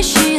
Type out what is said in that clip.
existir.